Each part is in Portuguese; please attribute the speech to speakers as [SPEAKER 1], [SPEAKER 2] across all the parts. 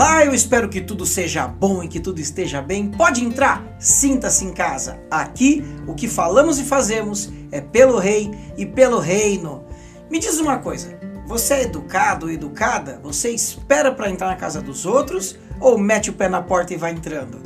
[SPEAKER 1] Olá, eu espero que tudo seja bom e que tudo esteja bem. Pode entrar, sinta-se em casa. Aqui, o que falamos e fazemos é pelo rei e pelo reino. Me diz uma coisa: você é educado ou educada? Você espera para entrar na casa dos outros ou mete o pé na porta e vai entrando?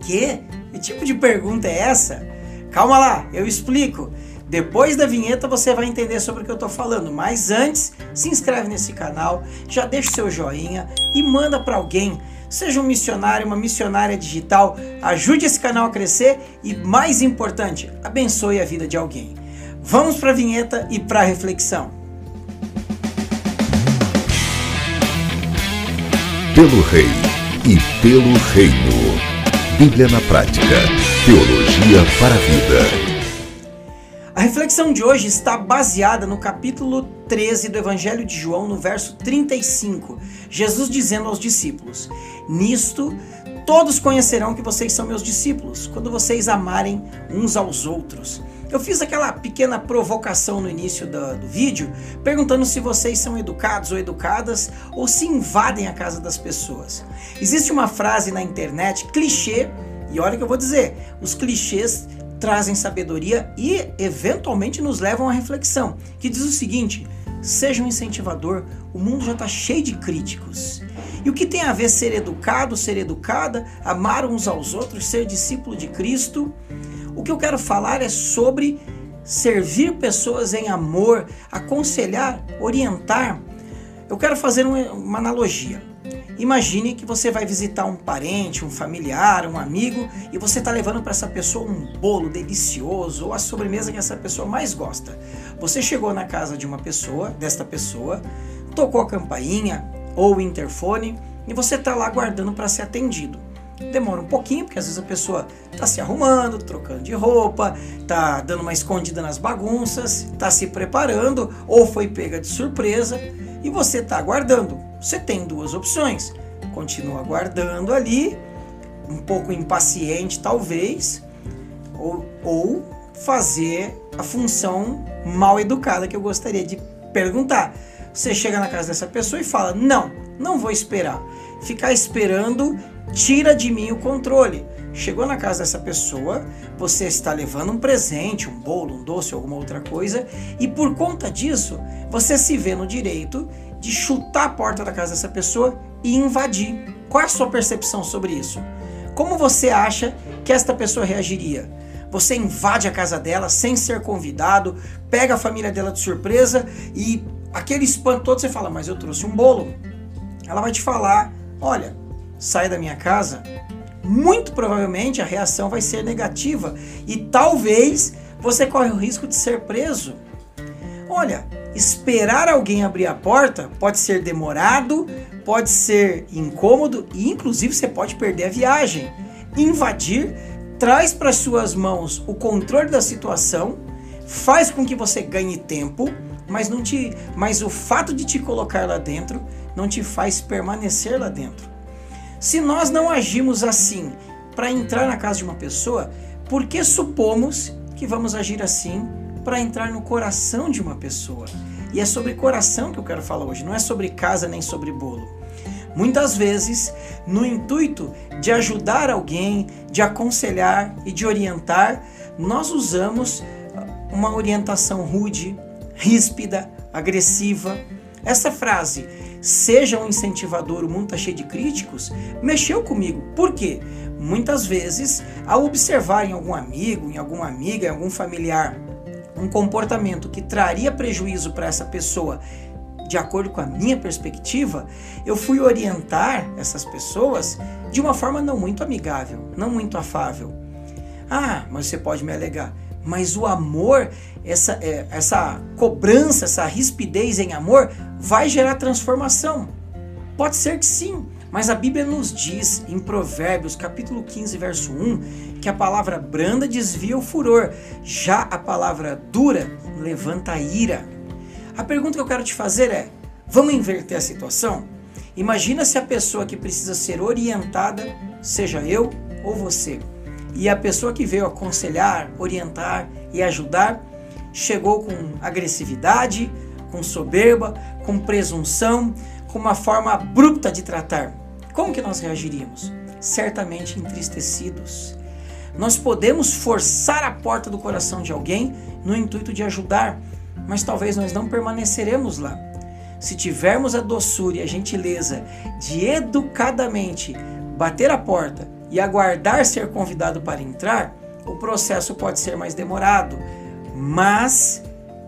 [SPEAKER 1] Que? Que tipo de pergunta é essa? Calma lá, eu explico. Depois da vinheta você vai entender sobre o que eu estou falando, mas antes, se inscreve nesse canal, já deixa o seu joinha e manda para alguém. Seja um missionário, uma missionária digital, ajude esse canal a crescer e, mais importante, abençoe a vida de alguém. Vamos para a vinheta e para a reflexão.
[SPEAKER 2] Pelo Rei e pelo Reino. Bíblia na Prática. Teologia para a Vida.
[SPEAKER 1] A reflexão de hoje está baseada no capítulo 13 do Evangelho de João, no verso 35. Jesus dizendo aos discípulos: Nisto todos conhecerão que vocês são meus discípulos, quando vocês amarem uns aos outros. Eu fiz aquela pequena provocação no início do, do, vídeo, perguntando se vocês são educados ou educadas ou se invadem a casa das pessoas. Existe uma frase na internet, clichê, e olha que eu vou dizer, os clichês trazem sabedoria e eventualmente nos levam à reflexão, que diz o seguinte: seja um incentivador, o mundo já está cheio de críticos. E o que tem a ver ser educado, ser educada, amar uns aos outros, ser discípulo de Cristo? O que eu quero falar é sobre servir pessoas em amor, aconselhar, orientar. Eu quero fazer uma analogia. Imagine que você vai visitar um parente, um familiar, um amigo e você está levando para essa pessoa um bolo delicioso ou a sobremesa que essa pessoa mais gosta. Você chegou na casa de uma pessoa, desta pessoa, tocou a campainha ou o interfone e você está lá aguardando para ser atendido. Demora um pouquinho, porque às vezes a pessoa está se arrumando, trocando de roupa, está dando uma escondida nas bagunças, está se preparando ou foi pega de surpresa e você está aguardando. Você tem duas opções. Continua aguardando ali, um pouco impaciente talvez, ou, ou fazer a função mal educada que eu gostaria de perguntar. Você chega na casa dessa pessoa e fala: Não, não vou esperar. Ficar esperando tira de mim o controle. Chegou na casa dessa pessoa, você está levando um presente, um bolo, um doce, alguma outra coisa, e por conta disso, você se vê no direito de chutar a porta da casa dessa pessoa e invadir. Qual é a sua percepção sobre isso? Como você acha que esta pessoa reagiria? Você invade a casa dela sem ser convidado, pega a família dela de surpresa e aquele espanto todo você fala, mas eu trouxe um bolo. Ela vai te falar, olha, sai da minha casa. Muito provavelmente a reação vai ser negativa e talvez você corre o risco de ser preso. Olha, esperar alguém abrir a porta pode ser demorado, pode ser incômodo e inclusive você pode perder a viagem. Invadir traz para suas mãos o controle da situação, faz com que você ganhe tempo, mas não te, mas o fato de te colocar lá dentro não te faz permanecer lá dentro. Se nós não agimos assim para entrar na casa de uma pessoa, por que supomos que vamos agir assim para entrar no coração de uma pessoa. E é sobre coração que eu quero falar hoje, não é sobre casa nem sobre bolo. Muitas vezes, no intuito de ajudar alguém, de aconselhar e de orientar, nós usamos uma orientação rude, ríspida, agressiva. Essa frase, seja um incentivador, o mundo está cheio de críticos, mexeu comigo. Por quê? Muitas vezes, ao observar em algum amigo, em alguma amiga, em algum familiar, um comportamento que traria prejuízo para essa pessoa, de acordo com a minha perspectiva, eu fui orientar essas pessoas de uma forma não muito amigável, não muito afável. Ah, mas você pode me alegar, mas o amor, essa, é, essa cobrança, essa rispidez em amor, vai gerar transformação. Pode ser que sim, mas a Bíblia nos diz em Provérbios, capítulo 15, verso 1, que a palavra branda desvia o furor, já a palavra dura levanta a ira. A pergunta que eu quero te fazer é: vamos inverter a situação? Imagina se a pessoa que precisa ser orientada seja eu ou você. E a pessoa que veio aconselhar, orientar e ajudar chegou com agressividade, com soberba, com presunção, com uma forma abrupta de tratar. como que nós reagiríamos? Certamente entristecidos. Nós podemos forçar a porta do coração de alguém no intuito de ajudar, mas talvez nós não permaneceremos lá. Se tivermos a doçura e a gentileza de educadamente bater a porta e aguardar ser convidado para entrar, o processo pode ser mais demorado, mas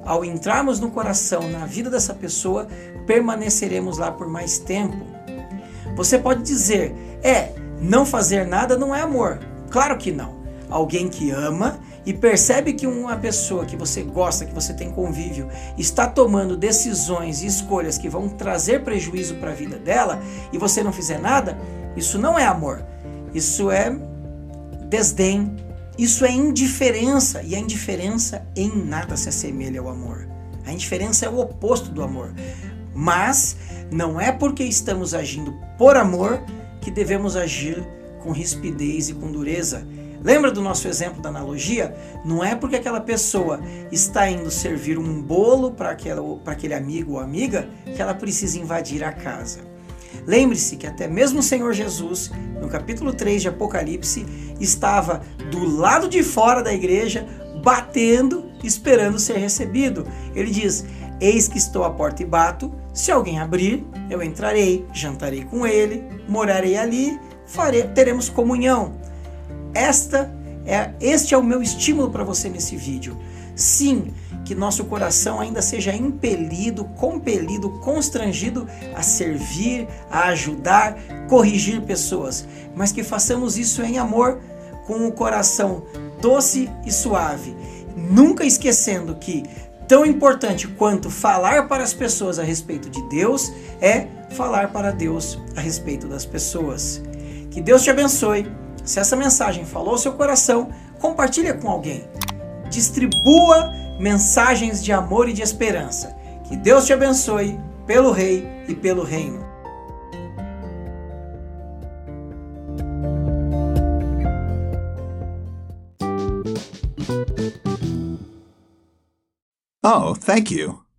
[SPEAKER 1] ao entrarmos no coração, na vida dessa pessoa, permaneceremos lá por mais tempo. Você pode dizer, é, não fazer nada não é amor. Claro que não. Alguém que ama e percebe que uma pessoa que você gosta, que você tem convívio, está tomando decisões e escolhas que vão trazer prejuízo para a vida dela e você não fizer nada, isso não é amor. Isso é desdém, isso é indiferença e a indiferença em nada se assemelha ao amor. A indiferença é o oposto do amor. Mas não é porque estamos agindo por amor que devemos agir com rispidez e com dureza. Lembra do nosso exemplo da analogia? Não é porque aquela pessoa está indo servir um bolo para aquele amigo ou amiga que ela precisa invadir a casa. Lembre-se que até mesmo o Senhor Jesus, no capítulo 3 de Apocalipse, estava do lado de fora da igreja, batendo, esperando ser recebido. Ele diz: Eis que estou à porta e bato. Se alguém abrir, eu entrarei, jantarei com ele, morarei ali, farei, teremos comunhão. Esta é, este é o meu estímulo para você nesse vídeo. Sim, que nosso coração ainda seja impelido, compelido, constrangido a servir, a ajudar, corrigir pessoas, mas que façamos isso em amor, com o coração doce e suave, nunca esquecendo que tão importante quanto falar para as pessoas a respeito de Deus é falar para Deus a respeito das pessoas. Que Deus te abençoe. Se essa mensagem falou ao seu coração, compartilhe com alguém. Distribua mensagens de amor e de esperança. Que Deus te abençoe pelo Rei e pelo Reino.
[SPEAKER 3] Oh, thank you.